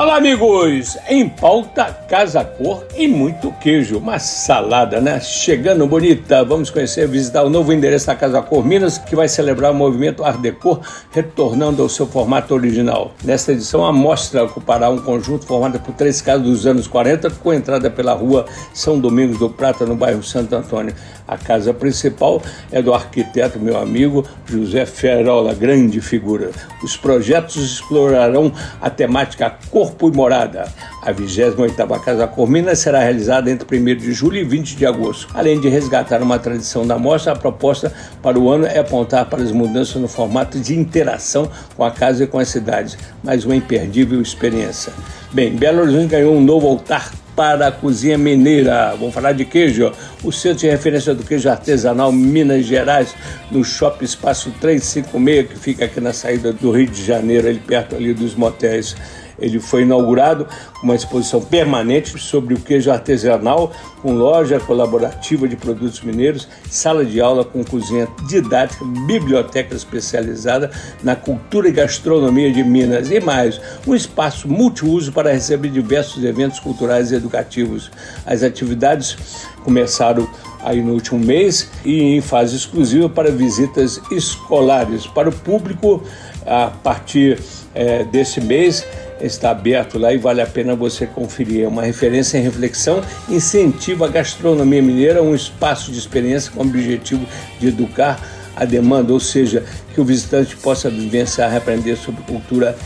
Olá, amigos! Em pauta, casa cor e muito queijo. Uma salada, né? Chegando bonita. Vamos conhecer, visitar o novo endereço da Casa Cor Minas, que vai celebrar o movimento Art Deco, retornando ao seu formato original. Nesta edição, a mostra ocupará um conjunto formado por três casas dos anos 40, com entrada pela rua São Domingos do Prata, no bairro Santo Antônio. A casa principal é do arquiteto, meu amigo José Ferola, grande figura. Os projetos explorarão a temática Corpo e Morada. A 28ª Casa Cormina será realizada entre 1 de julho e 20 de agosto. Além de resgatar uma tradição da mostra, a proposta para o ano é apontar para as mudanças no formato de interação com a casa e com as cidades, mais uma imperdível experiência. Bem, Belo Horizonte ganhou um novo altar para a cozinha mineira. Vamos falar de queijo. O centro de referência do queijo artesanal Minas Gerais, no Shopping Espaço 356, que fica aqui na saída do Rio de Janeiro, ali perto ali dos motéis. Ele foi inaugurado com uma exposição permanente sobre o queijo artesanal, com loja colaborativa de produtos mineiros, sala de aula com cozinha didática, biblioteca especializada na cultura e gastronomia de Minas e mais, um espaço multiuso para receber diversos eventos culturais e educativos. As atividades começaram aí no último mês e em fase exclusiva para visitas escolares para o público a partir é, desse mês está aberto lá e vale a pena você conferir. É uma referência em reflexão, incentiva a gastronomia mineira, um espaço de experiência com o objetivo de educar a demanda, ou seja, que o visitante possa vivenciar e aprender sobre cultura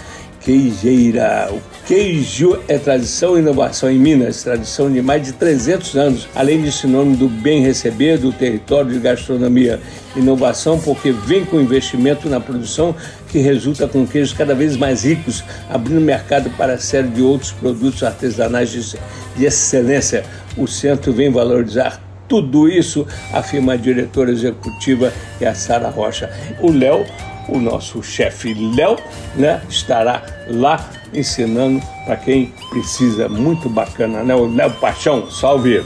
queijeira. O queijo é tradição e inovação em Minas, tradição de mais de 300 anos, além de sinônimo do bem receber do território de gastronomia. Inovação porque vem com investimento na produção que resulta com queijos cada vez mais ricos, abrindo mercado para a série de outros produtos artesanais de, excelência. O centro vem valorizar tudo isso, afirma a diretora executiva, que é a Sara Rocha. O Léo o nosso chefe Léo, né, estará lá ensinando para quem precisa. Muito bacana, né? O Léo Paixão, salve!